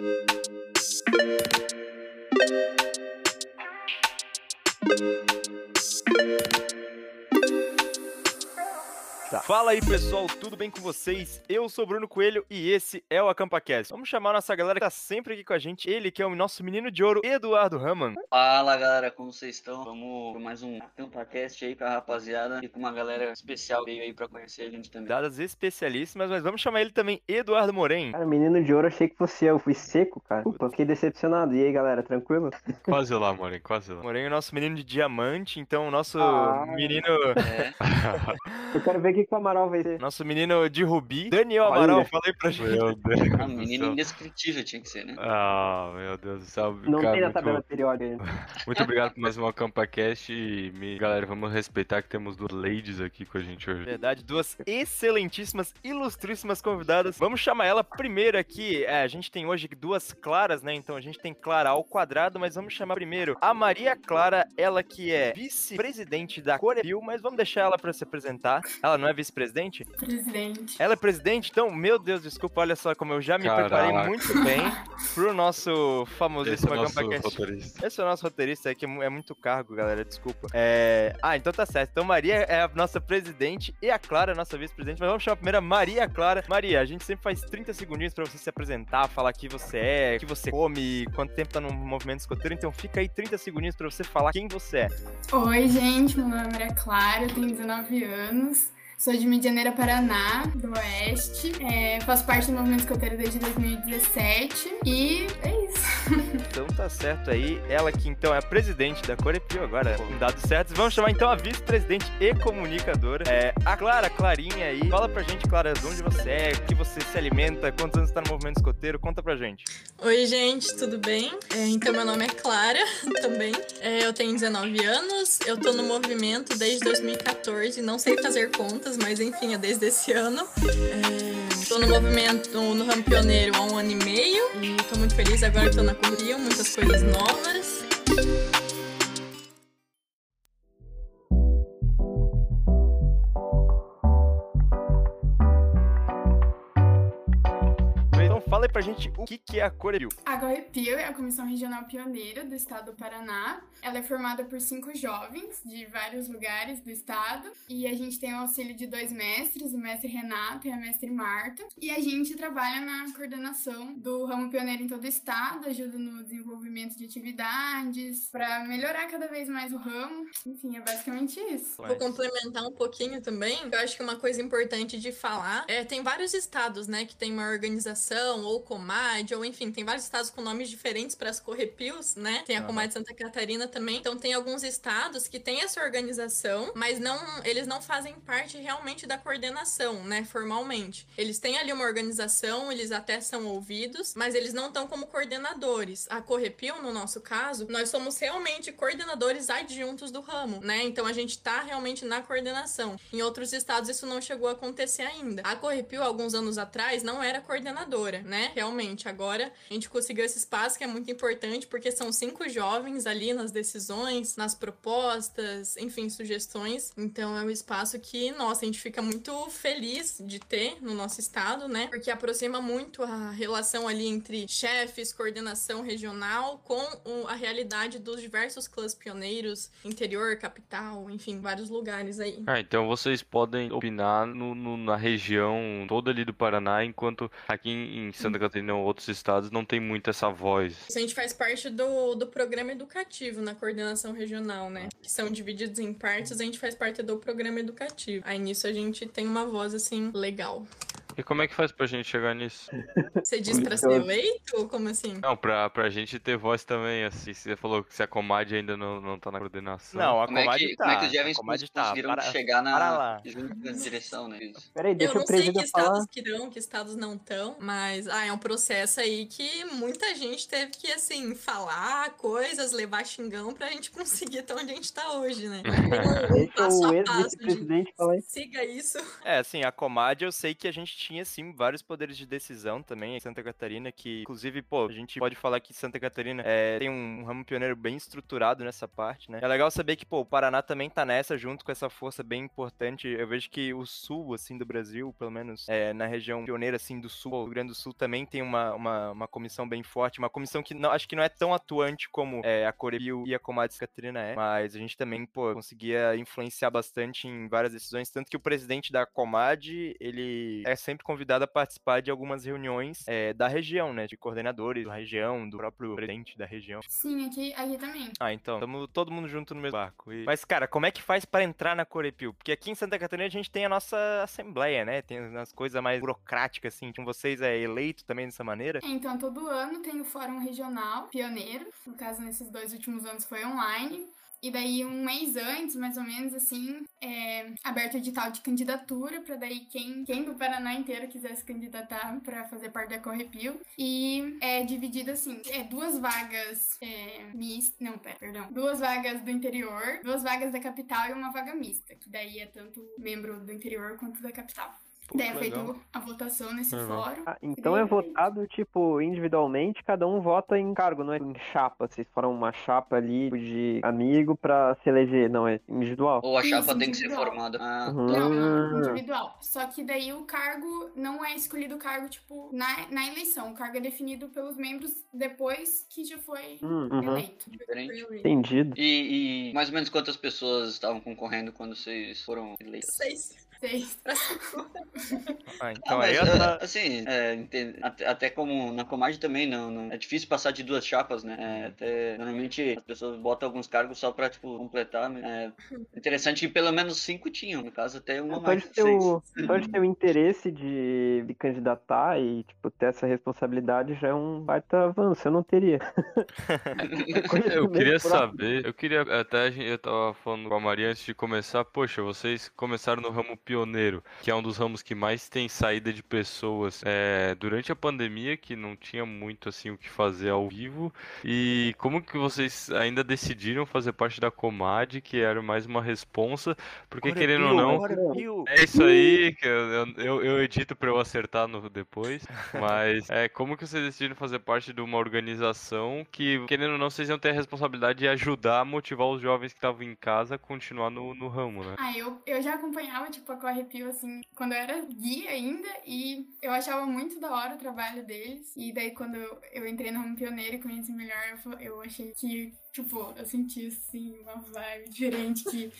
Thank you. Tá. Fala aí pessoal, tudo bem com vocês? Eu sou Bruno Coelho e esse é o AcampaCast. Vamos chamar nossa galera que tá sempre aqui com a gente, ele que é o nosso menino de ouro, Eduardo Raman. Fala galera, como vocês estão? Vamos para mais um AcampaCast aí com a rapaziada e com uma galera especial veio aí pra conhecer a gente também. Dadas especialíssimas, mas vamos chamar ele também, Eduardo Moren. Cara, menino de ouro, achei que fosse eu, fui seco, cara. Opa, fiquei decepcionado. E aí galera, tranquilo? Quase lá, Moren, quase lá. Moren é o nosso menino de diamante, então o nosso Ah. menino. É, Eu quero ver o que que o Amaral vai ser. Nosso menino de Rubi, Daniel Olha. Amaral, fala aí pra gente. Meu Deus um do menino indescritível tinha que ser, né? Ah, meu Deus do céu. Não cara, tem na muito- tabela periódica. Muito obrigado por mais um AcampaCast e, me- galera, vamos respeitar que temos duas ladies aqui com a gente hoje. Verdade, duas excelentíssimas, ilustríssimas convidadas. Vamos chamar ela primeiro aqui. É, a gente tem hoje duas Claras, né? Então a gente tem Clara ao quadrado, mas vamos chamar primeiro a Maria Clara, ela que é vice-presidente da Corepil, mas vamos deixar ela pra se apresentar. Ela não é vice-presidente? Presidente. Ela é presidente, então, meu Deus, desculpa, olha só como eu já me Caraca. preparei muito bem pro nosso Esse é famosíssimo o nosso AcampaCast. roteirista. Esse é o nosso roteirista, é que é mu- é muito cargo, galera, desculpa. É... Ah, então tá certo. Então Maria é a nossa presidente e a Clara é a nossa vice-presidente. Mas vamos chamar primeiro a Maria Clara. Maria, a gente sempre faz 30 segundinhos pra você se apresentar, falar quem você é, o que você come, quanto tempo tá no movimento escoteiro. Então fica aí 30 segundinhos pra você falar quem você é. Oi, gente, meu nome é Maria Clara, eu tenho 19 anos. Sou de Medianeira, Paraná, do Oeste. É, faço parte do movimento escoteiro desde 2017. E é isso. Então tá certo aí. Ela que então é a presidente da Corepio agora, com dados certos. Vamos chamar então a vice-presidente e comunicadora, é a Clara, Clarinha aí. Fala pra gente, Clara, de onde você é, o que você se alimenta, quantos anos tá no movimento escoteiro, conta pra gente. Oi, gente, tudo bem? É, então, meu nome é Clara também. É, eu tenho 19 anos, eu tô no movimento desde 2014, não sei fazer contas, mas enfim, é desde esse ano. É, tô no movimento no ramo pioneiro há um ano e meio e tô muito feliz agora que tô na Curil, muitas coisas novas. Pra gente o que, que é a Corepio. A GOEPIL é a Comissão Regional Pioneira do Estado do Paraná. Ela é formada por cinco jovens de vários lugares do estado. E a gente tem o auxílio de dois mestres, o mestre Renato e a mestre Marta. E a gente trabalha na coordenação do ramo pioneiro em todo o estado, ajuda no desenvolvimento de atividades, para melhorar cada vez mais o ramo. Enfim, é basicamente isso. Vou complementar um pouquinho também. Eu acho que uma coisa importante de falar é tem vários estados, né, que tem uma organização ou Comad, ou enfim, tem vários estados com nomes diferentes para as Correpios, né? Tem a. Comad de Santa Catarina também. Então tem alguns estados que têm essa organização, mas não eles não fazem parte realmente da coordenação, né, formalmente. Eles têm ali uma organização, eles até são ouvidos, mas eles não estão como coordenadores. A Correpio, no nosso caso, nós somos realmente coordenadores adjuntos do ramo, né? Então a gente tá realmente na coordenação. Em outros estados isso não chegou a acontecer ainda. A Correpio, alguns anos atrás, não era coordenadora, né? Realmente. Agora a gente conseguiu esse espaço que é muito importante porque são cinco jovens ali nas decisões, nas propostas, enfim, sugestões. Então é um espaço que, nossa, a gente fica muito feliz de ter no nosso estado, né? Porque aproxima muito a relação ali entre chefes, coordenação regional com a realidade dos diversos clãs pioneiros, interior, capital, enfim, vários lugares aí. Ah, então vocês podem opinar no- no- na região toda ali do Paraná, enquanto aqui em Santa Catarina ou outros estados não tem muito essa voz. A gente faz parte do, do programa educativo na coordenação regional, né? Que são divididos em partes, a gente faz parte do programa educativo. Aí nisso a gente tem uma voz, assim, legal. E como é que faz pra gente chegar nisso? Você diz pra ser eleito? ou Como assim? Não, pra, pra gente ter voz também, assim, você falou que se a Comad ainda não, não tá na coordenação. Não, a Como é, Comad que, tá. como é que os a jovens Comad cons- tá. conseguiram Para- chegar para lá. na, junto na direção, né? Peraí, Eu deixa não o sei que presidente estados falar. que estão, que estados não estão, mas ah, é um processo aí que muita gente teve que, assim, falar coisas, levar xingão pra gente conseguir estar onde a gente tá hoje, né? Um, um Deixa passo o a passo de falar siga isso. É, assim, a Comad eu sei que a gente tinha, sim, vários poderes de decisão também em Santa Catarina, que, inclusive, pô, a gente pode falar que Santa Catarina é, tem um ramo pioneiro bem estruturado nessa parte, né? É legal saber que, pô, o Paraná também tá nessa, junto com essa força bem importante. Eu vejo que o sul, assim, do Brasil, pelo menos é, na região pioneira, assim, do sul, o Rio Grande do Sul também tem uma, uma, uma comissão bem forte, uma comissão que não, acho que não é tão atuante como é, a Corepio e a Comadres Catarina é, mas a gente também, pô, conseguia influenciar bastante em várias decisões, tanto que o presidente da Comad, ele é sempre convidado a participar de algumas reuniões é, da região, né, de coordenadores da região, do próprio presidente da região. Sim, aqui, aqui também. Ah, então, estamos todo mundo junto no mesmo barco. E... Mas, cara, como é que faz para entrar na Corepio? Porque aqui em Santa Catarina a gente tem a nossa assembleia, né, tem as coisas mais burocráticas, assim, com vocês é eleito também dessa maneira? É, então, todo ano tem o Fórum Regional Pioneiro, no caso, nesses dois últimos anos foi online. E daí, um mês antes, mais ou menos, assim, é aberto o edital de candidatura para daí quem, quem do Paraná inteiro quisesse candidatar para fazer parte da Correpio. E é dividido assim, é duas vagas é, mista, não, pera, perdão, duas vagas do interior, duas vagas da capital e uma vaga mista, que daí é tanto membro do interior quanto da capital. Daí é feito a votação nesse Legal. fórum. Ah, então é votado, tipo, individualmente, cada um vota em cargo, não é em chapa. Vocês foram uma chapa ali de amigo pra se eleger, não, é individual. Ou a Isso, chapa tem que ser individual. formada. Ah, Uhum. Não, não, individual. Só que daí o cargo não é escolhido o cargo, tipo, na, na eleição. O cargo é definido pelos membros depois que já foi Hum, uhum. eleito. diferente. Entendido. E, e mais ou menos quantas pessoas estavam concorrendo quando vocês foram eleitos? Seis. Seis. Ah, Ah, então mas, aí ah, tá... assim, é, até, até como na Comad também não, não- é difícil passar de duas chapas, né? É, até, normalmente as pessoas botam alguns cargos só pra, tipo, completar. né? É interessante que pelo menos cinco tinham, no caso até uma mais Pode de ter, seis. o, pode ter o interesse de, de candidatar e, tipo, ter essa responsabilidade já é um baita avanço. Eu não teria. Eu queria por- saber, eu queria até a gente, eu tava falando com a Maria antes de começar, poxa, vocês começaram no ramo pioneiro, que é um dos ramos que mais tem saída de pessoas é, durante a pandemia, que não tinha muito assim o que fazer ao vivo. E como que vocês ainda decidiram fazer parte da Comad, que era mais uma responsa, porque querendo ou não, Corepio. é isso aí, que eu, eu, eu- edito pra eu acertar no depois. Mas é como que vocês decidiram fazer parte de uma organização que, querendo ou não, vocês iam ter a responsabilidade de ajudar a motivar os jovens que estavam em casa a continuar no, no ramo, né? Ah, eu, eu já acompanhava, tipo, a Correpio, assim, quando eu era guia ainda, e eu achava muito da hora o trabalho deles. E daí, quando eu, entrei no Ramo Pioneiro e conheci melhor, eu achei que, tipo, eu senti, assim, uma vibe diferente, que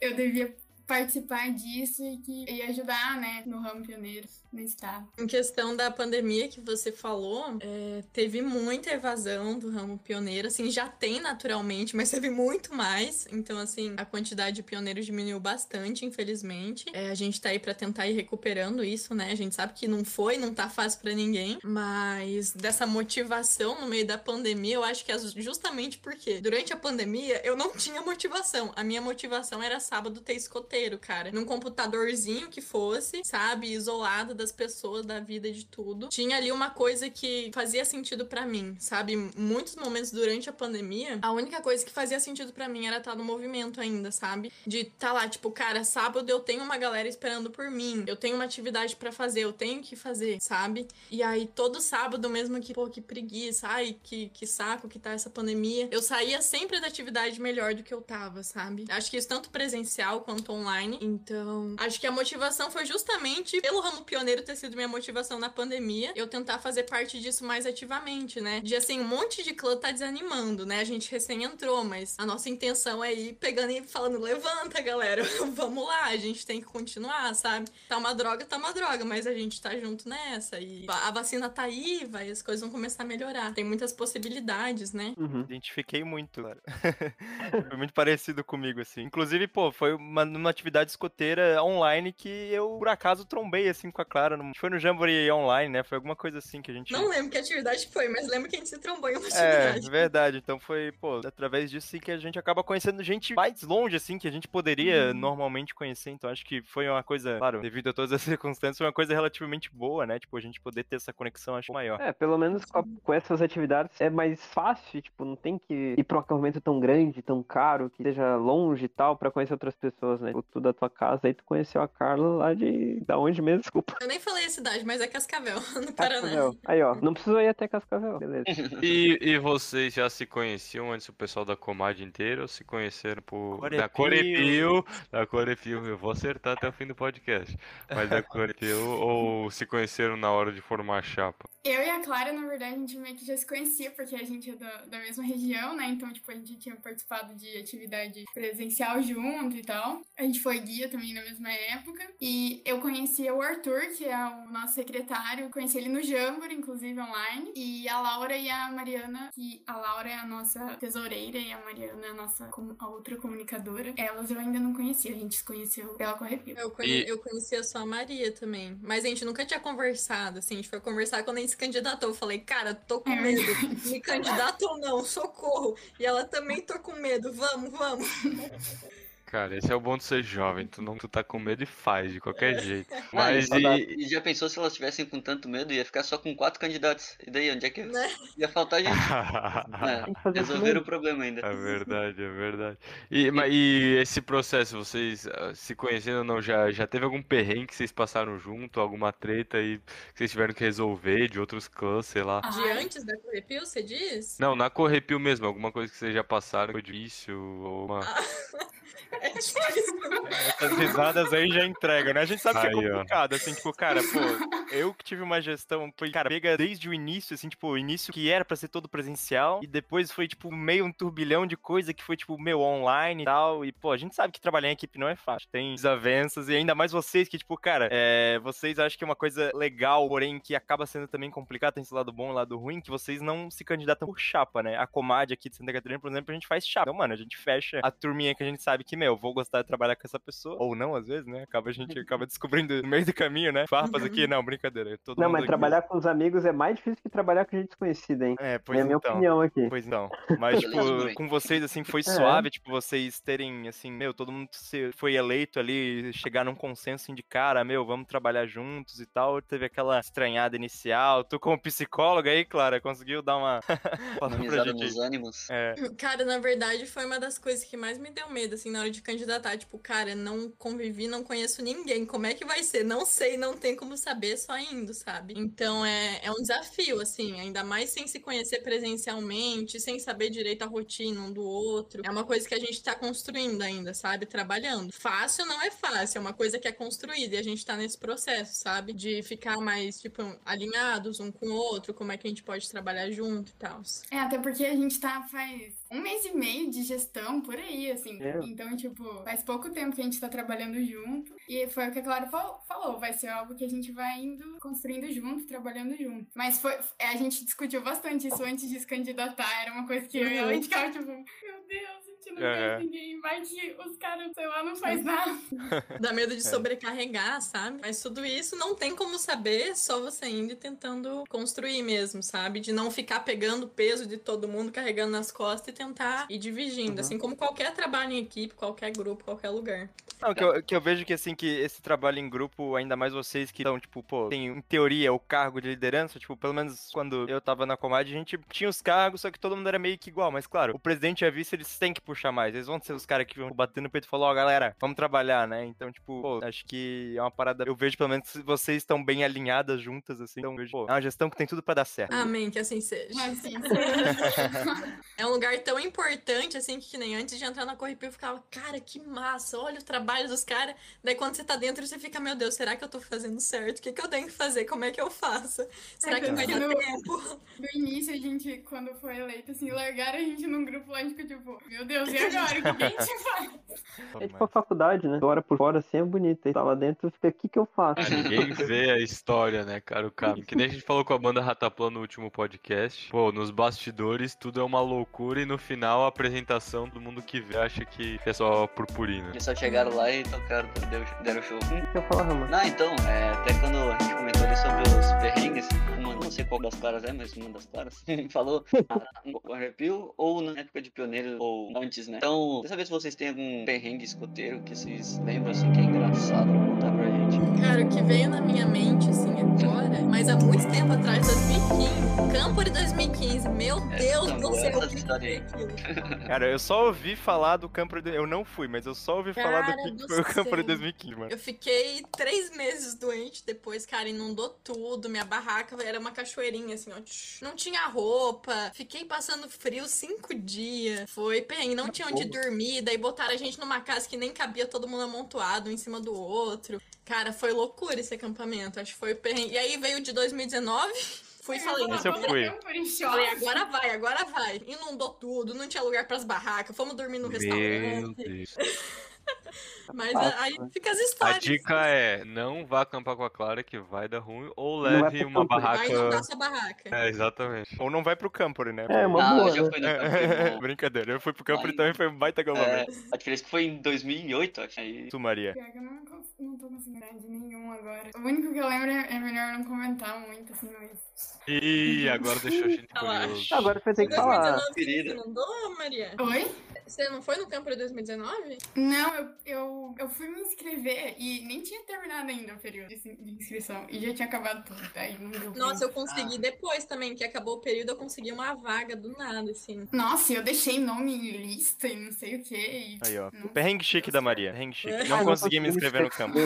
eu devia participar disso e que ia ajudar, né, no Ramo Pioneiro, no estado. Em questão da pandemia que você falou, é, teve muita evasão do ramo pioneiro, assim, já tem naturalmente, mas teve muito mais. Então, assim, a quantidade de pioneiros diminuiu bastante, infelizmente. É, a gente tá aí pra tentar ir recuperando isso, né? A gente sabe que não foi, não tá fácil pra ninguém, mas dessa motivação no meio da pandemia, eu acho que é justamente porque durante a pandemia eu não tinha motivação. A minha motivação era sábado ter escoteiro, cara. Num computadorzinho que fosse, sabe, isolado das pessoas, da vida, de tudo. Tinha ali uma coisa que fazia sentido pra mim, sabe? Muitos momentos durante a pandemia, a única coisa que fazia sentido pra mim era estar no movimento ainda, sabe? De tá lá, tipo, cara, sábado eu tenho uma galera esperando por mim, eu tenho uma atividade pra fazer, eu tenho que fazer, sabe? E aí todo sábado mesmo que, pô, que preguiça, ai, que, que saco que tá essa pandemia, eu saía sempre da atividade melhor do que eu tava, sabe? Acho que isso tanto presencial quanto online. Então, acho que a motivação foi justamente pelo ramo pioneiro ter sido minha motivação na pandemia, eu tentar fazer parte disso mais ativamente, né? De assim, um monte de clã tá desanimando, né? A gente recém entrou, mas a nossa intenção é ir pegando e falando: levanta, galera, vamos lá, a gente tem que continuar, sabe? Tá uma droga, tá uma droga, mas a gente tá junto nessa. E a vacina tá aí, vai, as coisas vão começar a melhorar. Tem muitas possibilidades, né? Uhum. Identifiquei muito, cara. foi muito parecido comigo, assim. Inclusive, pô, foi uma, numa atividade escoteira online que eu, por acaso, trombei, assim, com a Clara. No, foi no Jamboree online, né? Foi alguma coisa assim que a gente... Não lembro que atividade foi, mas lembro que a gente se trombou em uma É, atividade. verdade. Então foi, pô, através disso sim que a gente acaba conhecendo gente mais longe, assim, que a gente poderia Uhum. normalmente conhecer. Então acho que foi uma coisa, claro, devido a todas as circunstâncias, foi uma coisa relativamente boa, né? Tipo, a gente poder ter essa conexão, acho maior. É, pelo menos com, a- com essas atividades é mais fácil, tipo, não tem que ir pra um acampamento tão grande, tão caro, que seja longe e tal, pra conhecer outras pessoas, né? O tu da tua casa, aí tu conheceu a Carla lá de. Da onde mesmo? Desculpa. Eu nem falei a cidade, mas é Cascavel, no Paraná. Cascavel. Aí, ó. Não precisou ir até Cascavel. Beleza. E, e vocês já se conheciam antes o pessoal da Comad inteira ou se conheceram por. Da Corepio. Da Corepio, eu vou acertar até o fim do podcast. Mas da Corepio ou se conheceram na hora de formar a chapa? Eu e a Clara, na verdade, a gente meio que já se conhecia, porque a gente é da, da mesma região, né? Então, tipo, a gente tinha participado de atividade presencial junto e tal. A gente foi guia também na mesma época. E eu conhecia o Arthur, que é o nosso secretário. Conheci ele no Jamboree, inclusive, online. E a Laura e a Mariana, que a Laura é a nossa tesoureira e a Mariana é a nossa com- a outra comunicadora. Elas eu ainda não conhecia, a gente se conheceu pela Correpio. Eu, conhe... E- eu conhecia só a Maria também. Mas a gente nunca tinha conversado, assim. A gente foi conversar quando a gente se candidatou. Eu falei, cara, tô com É medo. Me candidato ou não? Socorro. E ela também tô com medo. Vamos, vamos. Cara, esse é o bom de ser jovem. Tu não tu tá com medo e faz de qualquer jeito. Ah, Mas e, e, e já pensou se elas estivessem com tanto medo? Ia ficar só com quatro candidatos. E daí, onde é que Né? ia faltar gente? É, resolveram tudo. o problema ainda. É verdade, é verdade. E, ma- e esse processo, vocês ah, se conhecendo ou não, já, já teve algum perrengue que vocês passaram junto, alguma treta aí que vocês tiveram que resolver de outros clãs, sei lá? De antes da Correpio, você diz? Não, na Correpio mesmo, alguma coisa que vocês já passaram, foi difícil, ou uma... É difícil. Essas risadas aí já entregam, né? A gente sabe que é Aí, ó. complicado, assim, tipo, cara, pô, eu que tive uma gestão, foi, cara, pega desde o início, assim, tipo, o início que era pra ser todo presencial, e depois foi, tipo, meio um turbilhão de coisa que foi, tipo, meu, online e tal, e, pô, a gente sabe que trabalhar em equipe não é fácil, tem desavenças, e ainda mais vocês que, tipo, cara, é, vocês acham que é uma coisa legal, porém que acaba sendo também complicado, tem esse lado bom e lado ruim, que vocês não se candidatam por chapa, né? A Comad aqui de Santa Catarina, por exemplo, a gente faz chapa. Então, mano, a gente fecha a turminha que a gente sabe que, meu, vou gostar de trabalhar com essa pessoa, ou não, às vezes, né? Acaba, a gente acaba descobrindo no meio do caminho, né? Farpas aqui, não, brincadeira. Todo Não, mundo mas aqui- trabalhar com os amigos é mais difícil que trabalhar com gente desconhecida, hein? É, É pois a minha então. opinião aqui. Pois não. Mas, tipo, com vocês, assim, É. foi suave, tipo, vocês terem, assim, meu, todo mundo foi eleito ali, chegar num consenso assim, de cara, meu, vamos trabalhar juntos e tal. Teve aquela estranhada inicial. Tu, como psicóloga aí, Clara, conseguiu dar uma. Gente. nos ânimos. É, Cara, na verdade, foi uma das coisas que mais me deu medo, assim, na hora de candidatar. Tipo, cara, não convivi, não conheço ninguém. Como é que vai ser? Não sei, não tem como saber, só indo, sabe? Então é, é um desafio, assim, ainda mais sem se conhecer presencialmente, sem saber direito a rotina um do outro. É uma coisa que a gente tá construindo ainda, sabe? Trabalhando. Fácil não é fácil, é uma coisa que é construída e a gente tá nesse processo, sabe? De ficar mais, tipo, alinhados um com o outro, como é que a gente pode trabalhar junto e tal. É, até porque a gente tá faz um mês e meio de gestão por aí, assim. É. Então, tipo, faz pouco tempo que a gente tá trabalhando junto. E foi o que a Clara fal- falou, vai ser algo que a gente vai indo construindo junto, trabalhando junto. Mas foi, é, a gente discutiu bastante isso antes de se candidatar. Era uma coisa que eu e ela a gente ficava, tipo, meu Deus, gente não Aham. conhece ninguém. Vai que os caras, sei lá, não faz nada. Dá medo de sobrecarregar, sabe? Mas tudo isso não tem como saber, só você indo e tentando construir mesmo, sabe? De não ficar pegando o peso de todo mundo, carregando nas costas e tentar ir dividindo. Uhum. Assim como qualquer trabalho em equipe, qualquer grupo, qualquer lugar. Não, que eu, que eu vejo que, assim, que esse trabalho em grupo, ainda mais vocês que estão, tipo, pô, tem, em teoria, o cargo de liderança, tipo, pelo menos quando eu tava na Comad, a gente tinha os cargos, só que todo mundo era meio que igual, mas claro, o presidente e a vice, eles têm que puxar mais, eles vão ser os caras que vão bater no peito e falar, ó, galera, vamos trabalhar, né, então, tipo, pô, acho que é uma parada, eu vejo pelo menos que vocês estão bem alinhadas juntas, assim, então, eu vejo, pô, é uma gestão que tem tudo pra dar certo. Amém, que assim seja. Assim, É um lugar tão importante, assim, que nem antes de entrar na Corripio eu ficava, cara, que massa, olha o trabalho dos caras. Daí quando você tá dentro, você fica, meu Deus, será que eu tô fazendo certo? O que, que eu tenho que fazer? Como é que eu faço? Será que vai dar quando- tempo? No início, a gente, quando foi eleito, assim, largaram a gente num grupo lá, a gente ficou tipo, meu Deus, e agora? O que gente faz? É tipo a faculdade, né? Fora por fora assim é bonita. E tá lá dentro fica, o que que eu faço? Ah, ninguém vê a história, né, cara? O cara. Que nem a gente falou com a banda Rataplan no último podcast. Pô, nos bastidores tudo é uma loucura e no final a apresentação do mundo que vê acha que é só purpurina. Eles só chegaram lá e tocaram, deram show. O que que eu falo, Ramon? Ah, então, é, até quando a gente comentou ali sobre os perrengues, uma, não sei qual das claras é, mas uma das claras falou ah, no arrepio ou na época de pioneiro, ou interessantes, né? Então, dessa vez vocês têm algum perrengue escoteiro que vocês lembram, assim, que é engraçado contar pra gente. Cara, o que veio na minha mente, assim, agora, mas há muito tempo atrás, 2015, Campo de 2015, meu Deus não, do céu, o que aquilo? Cara, eu só ouvi falar do campo de... Eu não fui, mas eu só ouvi falar do Cara que do foi o campo de céu. 2015, mano. Eu fiquei três meses doente depois, cara, inundou tudo. Minha barraca era uma cachoeirinha, assim, ó. Não tinha roupa. Fiquei passando frio cinco dias. Foi perrengue, não tinha onde dormir. Daí botaram a gente numa casa que nem cabia todo mundo amontoado um em cima do outro. Cara, foi loucura esse acampamento. Acho que foi perrengue. E aí veio o de 2019. Fui e falei, Esse eu agora- fui. Falei, agora vai, agora vai. Inundou tudo, não tinha lugar pras barracas, fomos dormir no Meu restaurante. Deus. Mas Fácil, aí né? fica as A histórias. dica é, não vá acampar com a Clara que vai dar ruim, ou vai leve pro uma campo. Vai barraca... inundar sua barraca. É, exatamente. Ou não vai pro campo, né? É, uma ah, boa, eu já né? fui no campo. Brincadeira, eu fui pro campo Vai. e também foi um baita É, acampamento. a diferença é que foi em 2008, acho. Aí, Tu, Maria. Pior que eu não, não tô conseguindo de nenhum agora. O único que eu lembro é, é melhor não comentar muito, assim, mas. Ih, agora deixou a gente curioso. Agora você tem que falar. 2019 Querida. você inundou, Maria? Oi? Você não foi no campo de 2019? Não, eu, eu, eu fui me inscrever e nem tinha terminado ainda o período de, in- de inscrição. E já tinha acabado tudo. Aí não deu Nossa, eu tempo. consegui depois também, que acabou o período, eu consegui uma vaga do nada, assim. Nossa, eu deixei nome em lista e não sei o que. E... Aí, ó. Não. Perrengue chique da Maria. Perrengue chique. É. Não Ah, consegui me inscrever no campo.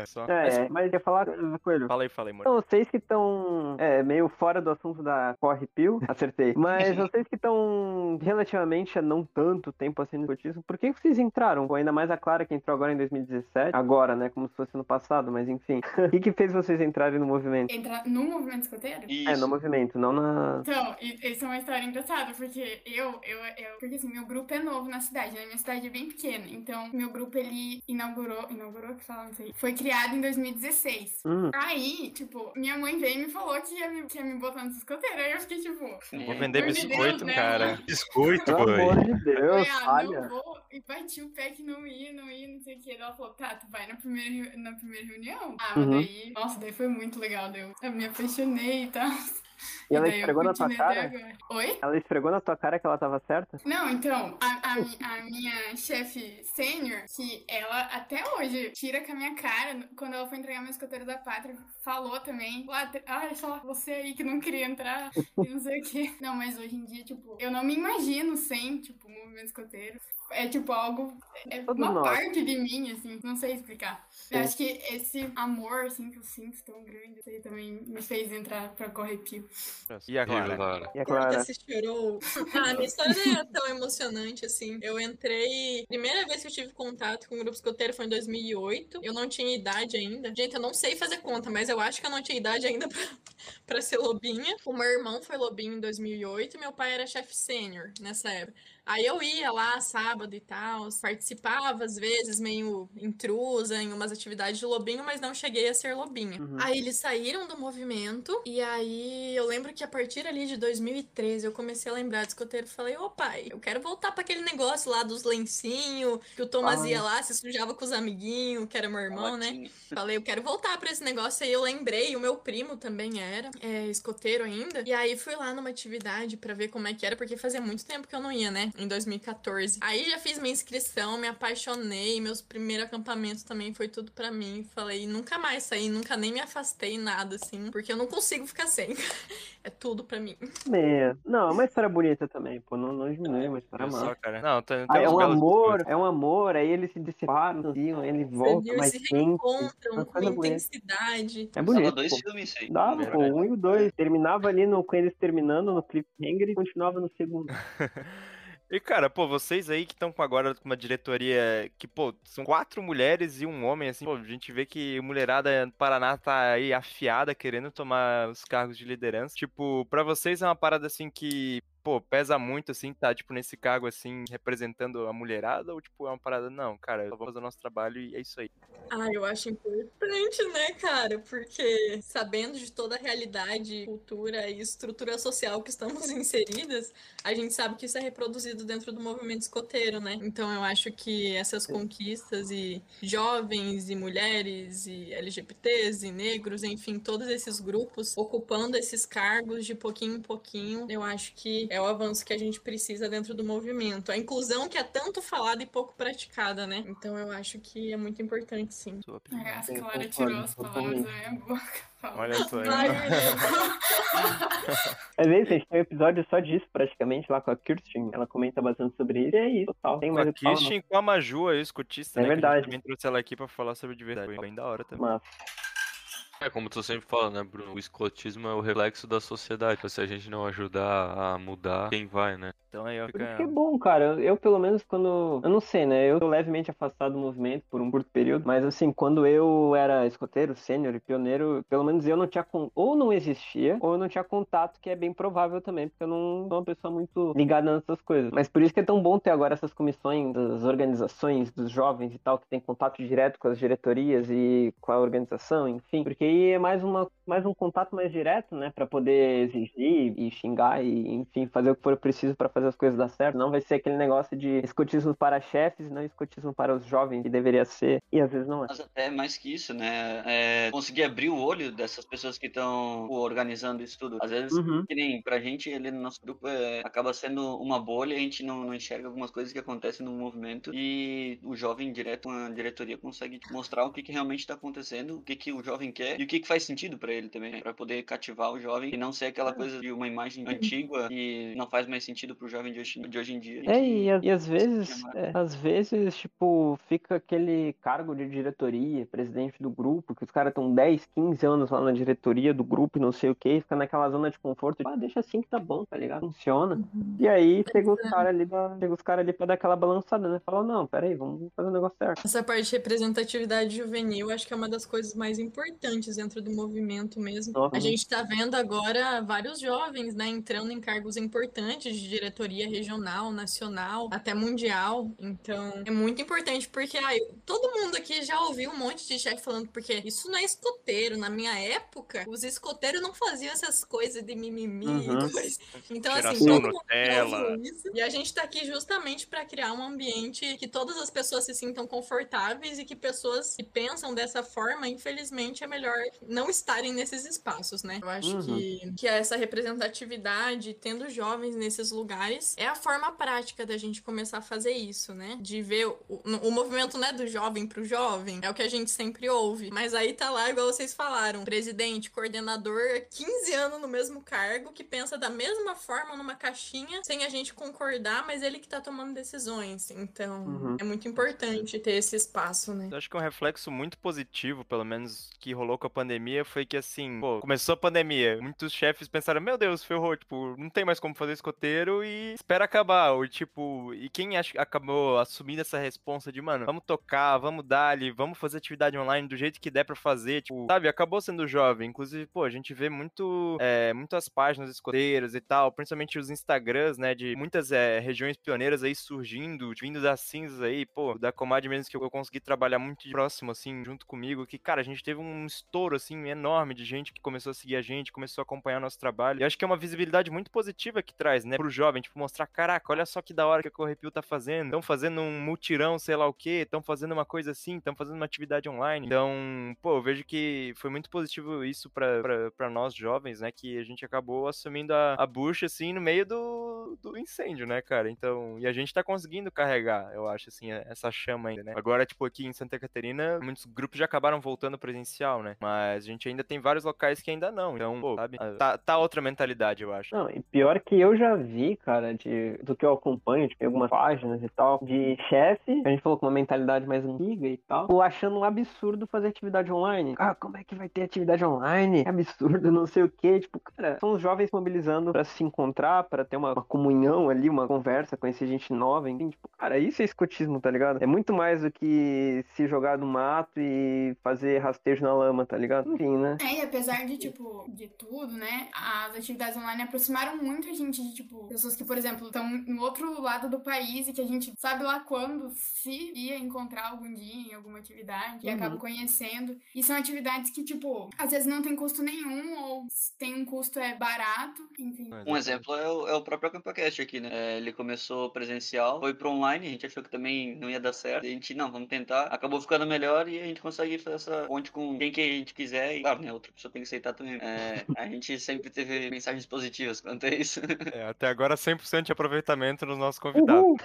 É, só. É, mas ia falar, Coelho. Fala aí, fala aí. Vocês que estão é, meio fora do assunto da Corre Pio, acertei. Mas vocês que estão relativamente há não tanto tempo assim no escotismo, por que vocês entraram? Ainda mais a Clara que entrou agora em 2017. Agora, né? Como se fosse no passado, mas enfim. O que, que fez vocês entrarem no movimento? Entrar no movimento escoteiro? Isso. É, no movimento, não na. Então, isso é uma história engraçada, porque eu, eu, eu, porque assim, meu grupo é novo na cidade, né? Minha cidade é bem pequena, então meu grupo, ele inaugurou, inaugurou, que fala, não sei, foi criado em 2016. Hum, Aí, tipo, minha mãe veio e me falou que ia me, que ia me botar nesse escoteiro, aí eu fiquei tipo, Vou vender Por Deus, biscoito, né, cara. mano? Biscoito, pelo amor de Deus, falei, ah, falha. não vou, e bati o pé que não ia, não ia, não sei o que. Ela falou, tá, tu vai na primeira, na primeira reunião. Ah, mas Uhum. daí, nossa, daí foi muito legal, daí eu, eu me apaixonei e tal. E ela esfregou na tua cara? Oi? Ela esfregou na tua cara que ela tava certa? Não, então, a, a, a minha chefe sênior, que ela até hoje tira com a minha cara, quando ela foi entregar meu escoteiro da pátria, falou também, "Ah, olha só, você aí que não queria entrar e não sei o quê. Não, mas hoje em dia, tipo, eu não me imagino sem, tipo, movimento escoteiro. É tipo algo, é uma parte de mim, assim, não sei explicar. Eu acho que esse amor, assim, que eu sinto tão grande, aí também me fez entrar pra Corre Pio. E a? Clara. E a Clara Clara? se chorou. Ah, minha história não era tão emocionante assim. Eu entrei. Primeira vez que eu tive contato com o grupo escoteiro foi em 2008. Eu não tinha idade ainda. Gente, eu não sei fazer conta, mas eu acho que eu não tinha idade ainda pra, pra ser lobinha. O meu irmão foi lobinho em 2008 e meu pai era chefe sênior nessa época. Aí eu ia lá sábado e tal, participava às vezes meio intrusa em umas atividades de lobinho, mas não cheguei a ser lobinha. Uhum. Aí eles saíram do movimento e aí eu lembro que a partir ali de 2013 eu comecei a lembrar de escoteiro e falei, ô pai, eu quero voltar pra aquele negócio lá dos lencinhos, que o Thomas Ah. ia lá, se sujava com os amiguinhos, que era meu irmão, né? Latinha. Falei, eu quero voltar pra esse negócio aí. Eu lembrei, o meu primo também era é, escoteiro ainda. E aí fui lá numa atividade pra ver como é que era, porque fazia muito tempo que eu não ia, né? Em 2014. Aí já fiz minha inscrição, me apaixonei. Meus primeiros acampamentos também foi tudo pra mim. Falei, nunca mais saí, nunca nem me afastei nada assim, porque eu não consigo ficar sem. é tudo pra mim. É. Não, é uma história bonita também, pô. Não, não diminui, é uma história só, massa. cara. Não, tem, tem é uns um amor, é um amor, aí eles se separam, assim, aí ele volta Entendeu? mais se reencontram uma com intensidade. É Dava bonito, dois pô. filmes isso aí. Dava, É pô, um e o dois. Terminava ali no, com eles terminando no cliffhanger e continuava no segundo. E, cara, pô, vocês aí que estão agora com uma diretoria que, pô, são quatro mulheres e um homem, assim, pô, a gente vê que mulherada no Paraná tá aí afiada, querendo tomar os cargos de liderança. Tipo, pra vocês é uma parada, assim, que, pô, pesa muito, assim, tá, tipo, nesse cargo, assim, representando a mulherada? Ou, tipo, é uma parada, não, cara, vamos fazer o nosso trabalho e é isso aí. Ah, eu acho importante, né, cara? Porque sabendo de toda a realidade, cultura e estrutura social que estamos inseridas, a gente sabe que isso é reproduzido dentro do movimento escoteiro, né? Então eu acho que essas conquistas e jovens e mulheres e LGBTs e negros, enfim, todos esses grupos ocupando esses cargos de pouquinho em pouquinho, eu acho que é é o avanço que a gente precisa dentro do movimento. A inclusão que é tanto falada e pouco praticada, né? Então eu acho que é muito importante, sim. É, a Clara tirou as palavras da minha boca. Olha só. Ai, hein? meu Deus. Às vezes a gente tem um episódio só disso, praticamente, lá com a Kirsten. Ela comenta bastante sobre isso. E é isso, total. Tem mais a. Kirsten com a Maju, a escutista, É né? que a gente verdade. também trouxe ela aqui pra falar sobre diversidade. Foi bem da hora também. Mas, É, como tu sempre fala, né, Bruno? O escotismo é o reflexo da sociedade. Se a gente não ajudar a mudar, quem vai, né? Então aí, ó, Por isso fica... que é bom, cara. Eu, eu, pelo menos, quando. Eu não sei, né? Eu tô levemente afastado do movimento por um curto período. Mas, assim, quando eu era escoteiro, sênior e pioneiro, pelo menos eu não tinha. Con... Ou não existia, ou eu não tinha contato, que é bem provável também, porque eu não sou uma pessoa muito ligada nessas coisas. Mas por isso que é tão bom ter agora essas comissões das organizações, dos jovens e tal, que tem contato direto com as diretorias e com a organização, enfim. Porque aí é mais, uma, mais um contato mais direto, né? Pra poder exigir e xingar e, enfim, fazer o que for preciso pra fazer as coisas dar certo. Não vai ser aquele negócio de escotismo para chefes e não escotismo para os jovens, que deveria ser, e às vezes não é. Mas até mais que isso, né? É, conseguir abrir o olho dessas pessoas que estão organizando isso tudo. Às vezes, Uhum. que nem pra gente, ele no nosso grupo é, acaba sendo uma bolha, a gente não, não enxerga algumas coisas que acontecem no movimento e o jovem direto com a diretoria consegue mostrar o que, que realmente está acontecendo, o que, que o jovem quer e o que, que faz sentido pra ele também, para poder cativar o jovem e não ser aquela coisa de uma imagem antiga e não faz mais sentido pro jovem de hoje, de hoje em dia. É, e, a- e às vezes, é, às vezes, tipo, fica aquele cargo de diretoria, presidente do grupo, que os caras estão 10, 15 anos lá na diretoria do grupo e não sei o que, fica naquela zona de conforto, tipo, ah, deixa assim que tá bom, tá ligado? Funciona. E aí chega os caras ali, chega os caras ali pra dar aquela balançada, né? Fala, não, peraí, vamos fazer o negócio certo. Essa parte de representatividade juvenil, acho que é uma das coisas mais importantes dentro do movimento mesmo. Nossa. A gente tá vendo agora vários jovens, né, entrando em cargos importantes de diretoria regional, nacional, até mundial. Então, é muito importante porque ai, todo mundo aqui já ouviu um monte de chefe falando porque isso não é escoteiro. Na minha época, os escoteiros não faziam essas coisas de mimimi e Uhum. coisa. Então, assim, Geração todo mundo já Nutella. isso. E a gente tá aqui justamente para criar um ambiente que todas as pessoas se sintam confortáveis e que pessoas que pensam dessa forma, infelizmente, é melhor não estarem nesses espaços, né? Eu acho Uhum. que, que essa representatividade, tendo jovens nesses lugares, é a forma prática da gente começar a fazer isso, né? De ver o, o movimento, né, do jovem pro jovem, é o que a gente sempre ouve. Mas aí tá lá, igual vocês falaram, presidente, coordenador, 15 anos no mesmo cargo, que pensa da mesma forma numa caixinha, sem a gente concordar, mas ele que tá tomando decisões. Então, Uhum. é muito importante ter esse espaço, né? Eu acho que um reflexo muito positivo, pelo menos, que rolou com a pandemia foi que, assim, pô, começou a pandemia, muitos chefes pensaram, meu Deus, ferrou, tipo, não tem mais como fazer escoteiro e espera acabar. Ou, tipo, e quem acabou assumindo essa responsa de, mano, vamos tocar, vamos dar ali, vamos fazer atividade online do jeito que der pra fazer, tipo, sabe, acabou sendo jovem. Inclusive, pô, a gente vê muito, é, muitas páginas escoteiras e tal, principalmente os Instagrams, né, de muitas é, regiões pioneiras aí surgindo, vindo das cinzas aí, pô, da Comad mesmo que eu consegui trabalhar muito próximo, assim, junto comigo, que, cara, a gente teve um estouro, assim, enorme de gente que começou a seguir a gente, começou a acompanhar nosso trabalho. E acho que é uma visibilidade muito positiva que traz, né, pro jovem, tipo, mostrar, caraca, olha só que da hora que a Correpio tá fazendo. Estão fazendo um mutirão, sei lá o quê, estão fazendo uma coisa assim, estão fazendo uma atividade online. Então, pô, eu vejo que foi muito positivo isso pra nós jovens, né, que a gente acabou assumindo a, a bucha, assim, no meio do, do incêndio, né, cara? Então, e a gente tá conseguindo carregar, eu acho, assim, essa chama ainda, né? Agora, tipo, aqui em Santa Catarina, muitos grupos já acabaram voltando presencial, né? Mas a gente ainda tem vários locais que ainda não. Então, pô, sabe? Tá, tá outra mentalidade, eu acho. Não, e pior que eu já vi, cara, de, do que eu acompanho, tipo, em algumas páginas e tal, de chefe, a gente falou com uma mentalidade mais antiga e tal, pô, achando um absurdo fazer atividade online. Ah, como é que vai ter atividade online? É absurdo, não sei o quê. Tipo, cara, são os jovens mobilizando pra se encontrar, pra ter uma, uma comunhão ali, uma conversa, conhecer gente nova, enfim, tipo, cara, isso é escotismo, tá ligado? É muito mais do que se jogar no mato e fazer rastejo na lama, tá ligado? Enfim, né? É, e apesar de, tipo, de tudo, né, as atividades online aproximaram muito a gente de, tipo, pessoas que, por exemplo, estão no outro lado do país e que a gente sabe lá quando se ia encontrar algum dia em alguma atividade e Uhum. acaba conhecendo. E são atividades que, tipo, às vezes não tem custo nenhum ou se tem um custo é barato, enfim. Um exemplo é o, é o próprio acampamento podcast aqui, né? É, ele começou presencial, foi pro online, a gente achou que também não ia dar certo. A gente, não, vamos tentar. Acabou ficando melhor e a gente consegue fazer essa ponte com quem que a gente quiser. E, claro, né? Outra pessoa tem que aceitar também. É, a gente sempre teve mensagens positivas quanto a isso. É, até agora 100% de aproveitamento nos nossos convidados. Uhul.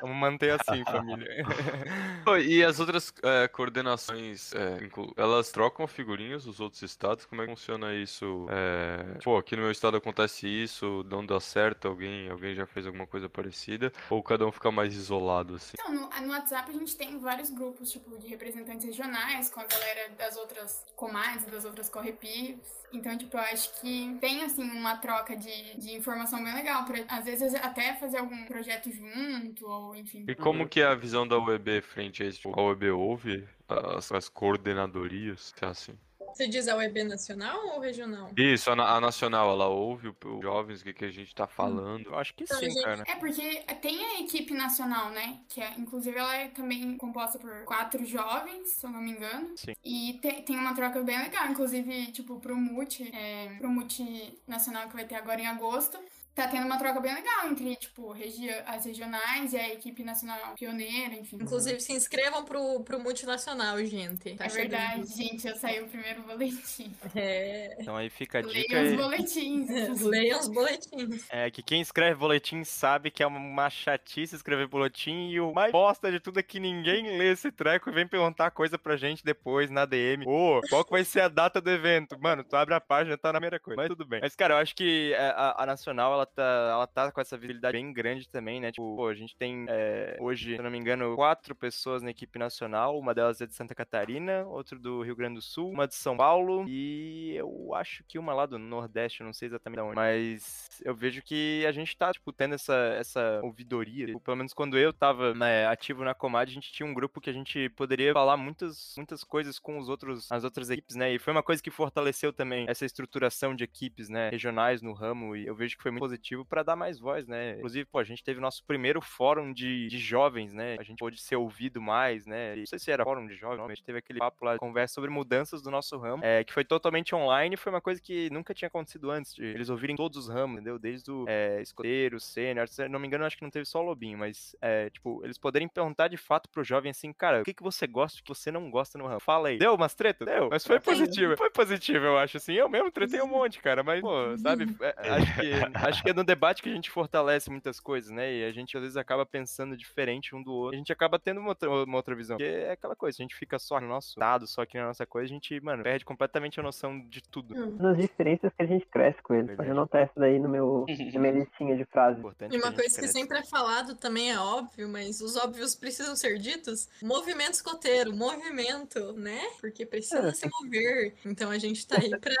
Vamos manter assim, família. E as outras é, coordenações, é, elas trocam figurinhas dos outros estados? Como é que funciona isso? É, pô, aqui no meu estado acontece isso, não dá certo, alguém, alguém já fez alguma coisa parecida? Ou cada um fica mais isolado, assim? Então, no, no WhatsApp a gente tem vários grupos, tipo, de representantes regionais, com a galera das outras comadres, das outras correpis. Então, tipo, eu acho que tem, assim, uma troca de, de informação bem legal. Às vezes até fazer algum projeto junto, ou enfim. E como que é a visão da UEB frente a isso? Tipo, A UEB ouve as, as coordenadorias, se é assim? Você diz a UEB nacional ou regional? Isso, a, a nacional, ela ouve o- os jovens, o que, que a gente tá falando. Eu acho que Então, sim, gente, cara. É porque tem a equipe nacional, né? Que é, inclusive ela é também composta por quatro jovens, se eu não me engano. Sim. E te- tem uma troca bem legal. Inclusive, tipo, pro Multi, é, pro Multi Nacional que vai ter agora em agosto. Tá tendo uma troca bem legal entre, tipo, regi as regionais e a equipe nacional pioneira, enfim. Inclusive, se inscrevam pro, pro multinacional, gente. Tá É chegando. verdade, gente, já saiu o primeiro boletim. É, Então aí fica a dica. Leiam os boletins. leiam os boletins. É que quem escreve boletim sabe que é uma chatice escrever boletim e o mais bosta de tudo é que ninguém lê esse treco e vem perguntar coisa pra gente depois na DM. Ô, qual que vai ser a data do evento? Mano, tu abre a página tá na primeira coisa. Mas tudo bem. Mas, cara, eu acho que é, a, a Nacional, ela tá, ela tá com essa visibilidade bem grande também, né? Tipo, pô, a gente tem é, hoje, se não me engano, quatro pessoas na equipe nacional. Uma delas é de Santa Catarina, outra do Rio Grande do Sul, uma de São Paulo e eu acho que uma lá do Nordeste, não sei exatamente de onde. Mas eu vejo que a gente tá, tipo, tendo essa, essa ouvidoria. Tipo, Pelo menos quando eu tava né, ativo na Comad, a gente tinha um grupo que a gente poderia falar muitas, muitas coisas com os outros, as outras equipes, né? E foi uma coisa que fortaleceu também essa estruturação de equipes, né? Regionais no ramo. E eu vejo que foi muito positivo pra dar mais voz, né? Inclusive, pô, a gente teve nosso primeiro fórum de, de jovens, né? A gente pôde ser ouvido mais, né? E não sei se era fórum de jovens, a gente teve aquele papo lá, conversa sobre mudanças do nosso ramo, é, que foi totalmente online, foi uma coisa que nunca tinha acontecido antes, de eles ouvirem todos os ramos, entendeu? Desde o é, escoteiro, sênior, não me engano, acho que não teve só o Lobinho, mas, é, tipo, eles poderem perguntar de fato pro jovem assim, cara, o que, que você gosta e o que você não gosta no ramo? Fala aí. Deu umas tretas? Deu, mas foi positivo. Foi positivo, eu acho, assim. Eu mesmo tretei um monte, cara, mas, pô, sabe, é, acho, que, acho que é no debate que a gente fortalece muitas coisas, né? E a gente às vezes acaba pensando diferente um do outro. A gente acaba tendo uma outra, uma outra visão. Porque é aquela coisa, a gente fica só no nosso dado, só aqui na nossa coisa, a gente, mano, perde completamente a noção de tudo. Nas diferenças que a gente cresce com eles. Pode anotar essa daí no meu, na minha listinha de frases. Importante E uma gente coisa que cresça. sempre é falado também é óbvio, mas os óbvios precisam ser ditos. Movimento escoteiro, movimento, né? Porque precisa É. se mover. Então a gente tá aí pra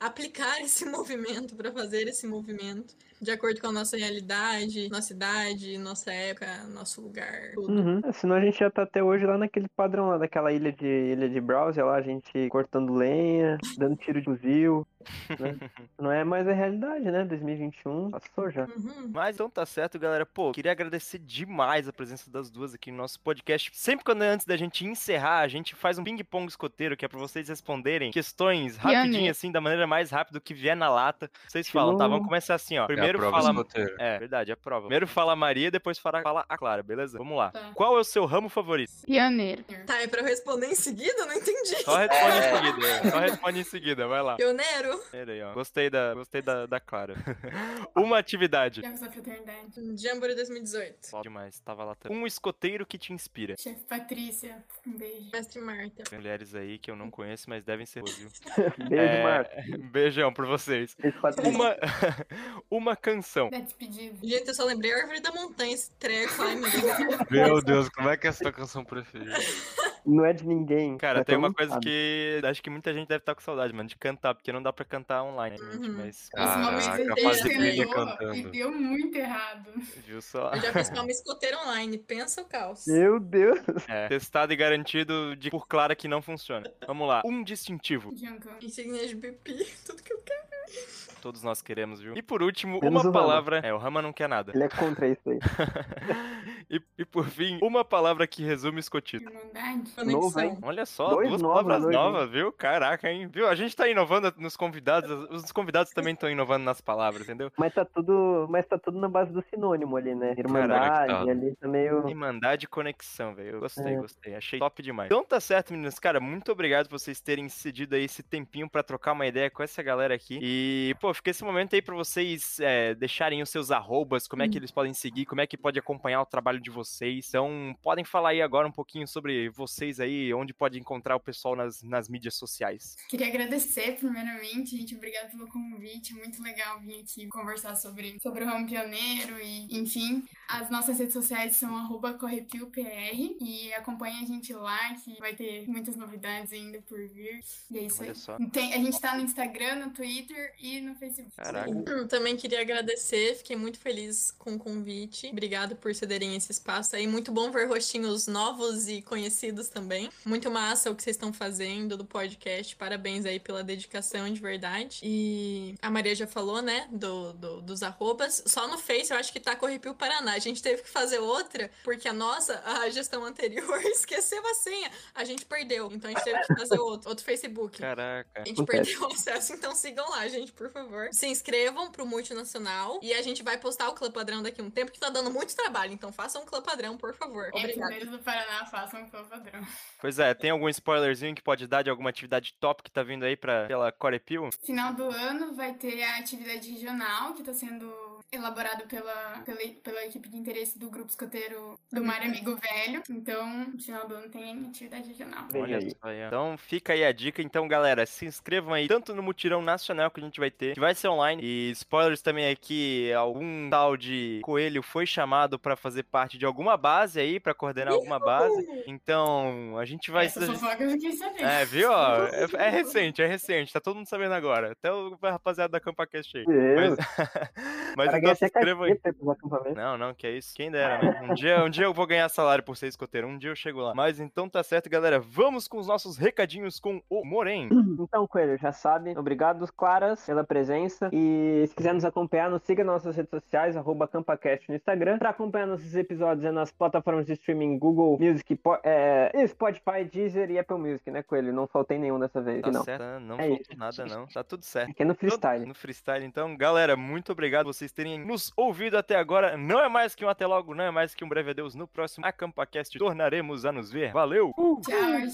aplicar esse movimento, pra fazer esse movimento de acordo com a nossa realidade, nossa idade, nossa época, nosso lugar, tudo. Uhum. É, Senão a gente já tá até hoje lá naquele padrão lá daquela ilha de ilha de Browser lá, a gente cortando lenha, dando tiro de fuzil. Né? Não é mais a realidade, né? 2021 passou já. Uhum. Mas então tá certo, galera. Pô, queria agradecer demais a presença das duas aqui no nosso podcast. Sempre quando é antes da gente encerrar, a gente faz um ping-pong escoteiro, que é pra vocês responderem questões rapidinho, assim, da maneira mais rápida que vier na lata. Vocês falam, tá? Vamos começar assim, ó. É a Primeiro prova fala. escoteira. É, verdade, é a prova. Primeiro fala a Maria, depois fala, fala a Clara, beleza? Vamos lá. Tá. Qual é o seu ramo favorito? Pioneiro. Tá, é pra eu responder em seguida? Não entendi. Só responde É. em seguida. é. Só responde em seguida, vai lá. Pioneiro? Pera aí, ó. Gostei da, gostei da, da Clara. Uma atividade. Jogos da Fraternidade. Jamboree 2018. Top demais, tava lá também. Um escoteiro que te inspira. Chefe Patrícia, um beijo. Mestre Marta. Tem mulheres aí que eu não conheço, mas devem ser boas, viu? Beijo, É, Marco. Beijão pra vocês. Beijo, Patrícia. Uma, uma canção. Da despedida. Gente, eu só lembrei a Árvore da Montanha, esse treco. Ai, meu Deus. Meu Deus, como é que é a sua canção preferida? Não é de ninguém. Cara, é tem uma coisa sabe. que acho que muita gente deve estar com saudade, mano, de cantar, porque não dá pra cantar online, né, gente, Uhum. mas Caraca, inteiro faz tentou, trilha e cantando. deu muito errado. viu só? Eu já fiz uma escoteira online. Pensa o caos. Meu Deus. É, testado e garantido de por clara que não funciona. Vamos lá. Um distintivo. Insígnia de BP, tudo que eu quero. Todos nós queremos, viu? E por último, Menos uma o Rama. palavra. É, o Rama não quer nada. Ele é contra isso aí. E, e por fim, uma palavra que resume Escotito. Irmandade. Novo, hein? Conexão. Olha só, Dois duas novos palavras hein? novas, viu? Caraca, hein? Viu? A gente tá inovando nos convidados, os convidados também estão inovando nas palavras, entendeu? Mas tá tudo, mas tá tudo na base do sinônimo ali, né? Irmandade, Conectado. ali tá meio... Irmandade e conexão, velho. Eu gostei, É. gostei. Achei top demais. Então tá certo, meninas. Cara, muito obrigado por vocês terem cedido aí esse tempinho pra trocar uma ideia com essa galera aqui. E, pô, fica esse momento aí pra vocês é, deixarem os seus arrobas, como é que eles podem seguir, como é que pode acompanhar o trabalho de vocês. Então, podem falar aí agora um pouquinho sobre vocês aí, onde pode encontrar o pessoal nas, nas mídias sociais. Queria agradecer, primeiramente, gente. Obrigada pelo convite. É muito legal vir aqui conversar sobre, sobre o ramo pioneiro e, enfim. As nossas redes sociais são arroba correpiopr e acompanha a gente lá, que vai ter muitas novidades ainda por vir. E é isso Olha aí. só. Tem- a gente tá no Instagram, no Twitter e no Facebook. Caraca. Também queria agradecer, fiquei muito feliz com o convite. Obrigado por cederem esse espaço aí. Muito bom ver rostinhos novos e conhecidos também. Muito massa o que vocês estão fazendo do podcast. Parabéns aí pela dedicação de verdade. E a Maria já falou, né, do, do- dos arrobas. Só no Face eu acho que tá Correpio Paraná. A gente teve que fazer outra, porque a nossa, a gestão anterior, esqueceu a senha. A gente perdeu. Então a gente teve que fazer outro, outro Facebook. Caraca. A gente Acontece. perdeu o acesso, então sigam lá, gente, por favor. Se inscrevam pro Multinacional e a gente vai postar o Clã Padrão daqui a um tempo que tá dando muito trabalho, então façam um Clã Padrão, por favor. É, Obrigada. pioneiros do Paraná, façam o seu padrão. Pois é, tem algum spoilerzinho que pode dar de alguma atividade top que tá vindo aí pra, pela Corepil? Final do ano vai ter a atividade regional, que está sendo elaborada pela, pela, pela equipe de interesse do Grupo Escoteiro do Mar Amigo Velho. Então, no final do ano tem atividade regional. Olha aí. só ó. Então fica aí a dica. Então, galera, se inscrevam aí tanto no mutirão nacional que a gente vai ter, que vai ser online. E spoilers também é que algum tal de coelho foi chamado pra fazer parte de alguma base aí, pra coordenar alguma base. Então, a gente vai. Essa fofoca eu fiquei sabendo. É, viu? ó? É, é recente, é recente. Tá todo mundo sabendo agora. Até o rapaziada da CampaCast aí. Mas, mas cara então se até inscrevam aí. Não, não, que é isso. Quem dera, né? Um dia, um dia eu vou ganhar salário por ser escoteiro. Um dia eu chego lá. Mas então tá certo, galera. Vamos com os nossos recadinhos com o Moren. Então, Coelho, já sabe. Obrigado, Claras, pela presença. E se quiser nos acompanhar, nos siga nas nossas redes sociais, arroba CampaCast no Instagram. Pra acompanhar nossos episódios é nas plataformas de streaming Google Music, Po- é, e Spotify, Deezer e Apple Music, né, Coelho? Não faltei nenhum dessa vez. Tá não. certo, não É faltou nada, não. Tá tudo certo. Aqui é no freestyle. No freestyle. Então, galera, muito obrigado por vocês terem nos ouvido até agora. Não é mais que um até logo, não é mais que um breve adeus. No próximo AcampaCast tornaremos a nos ver. Valeu! Tchau,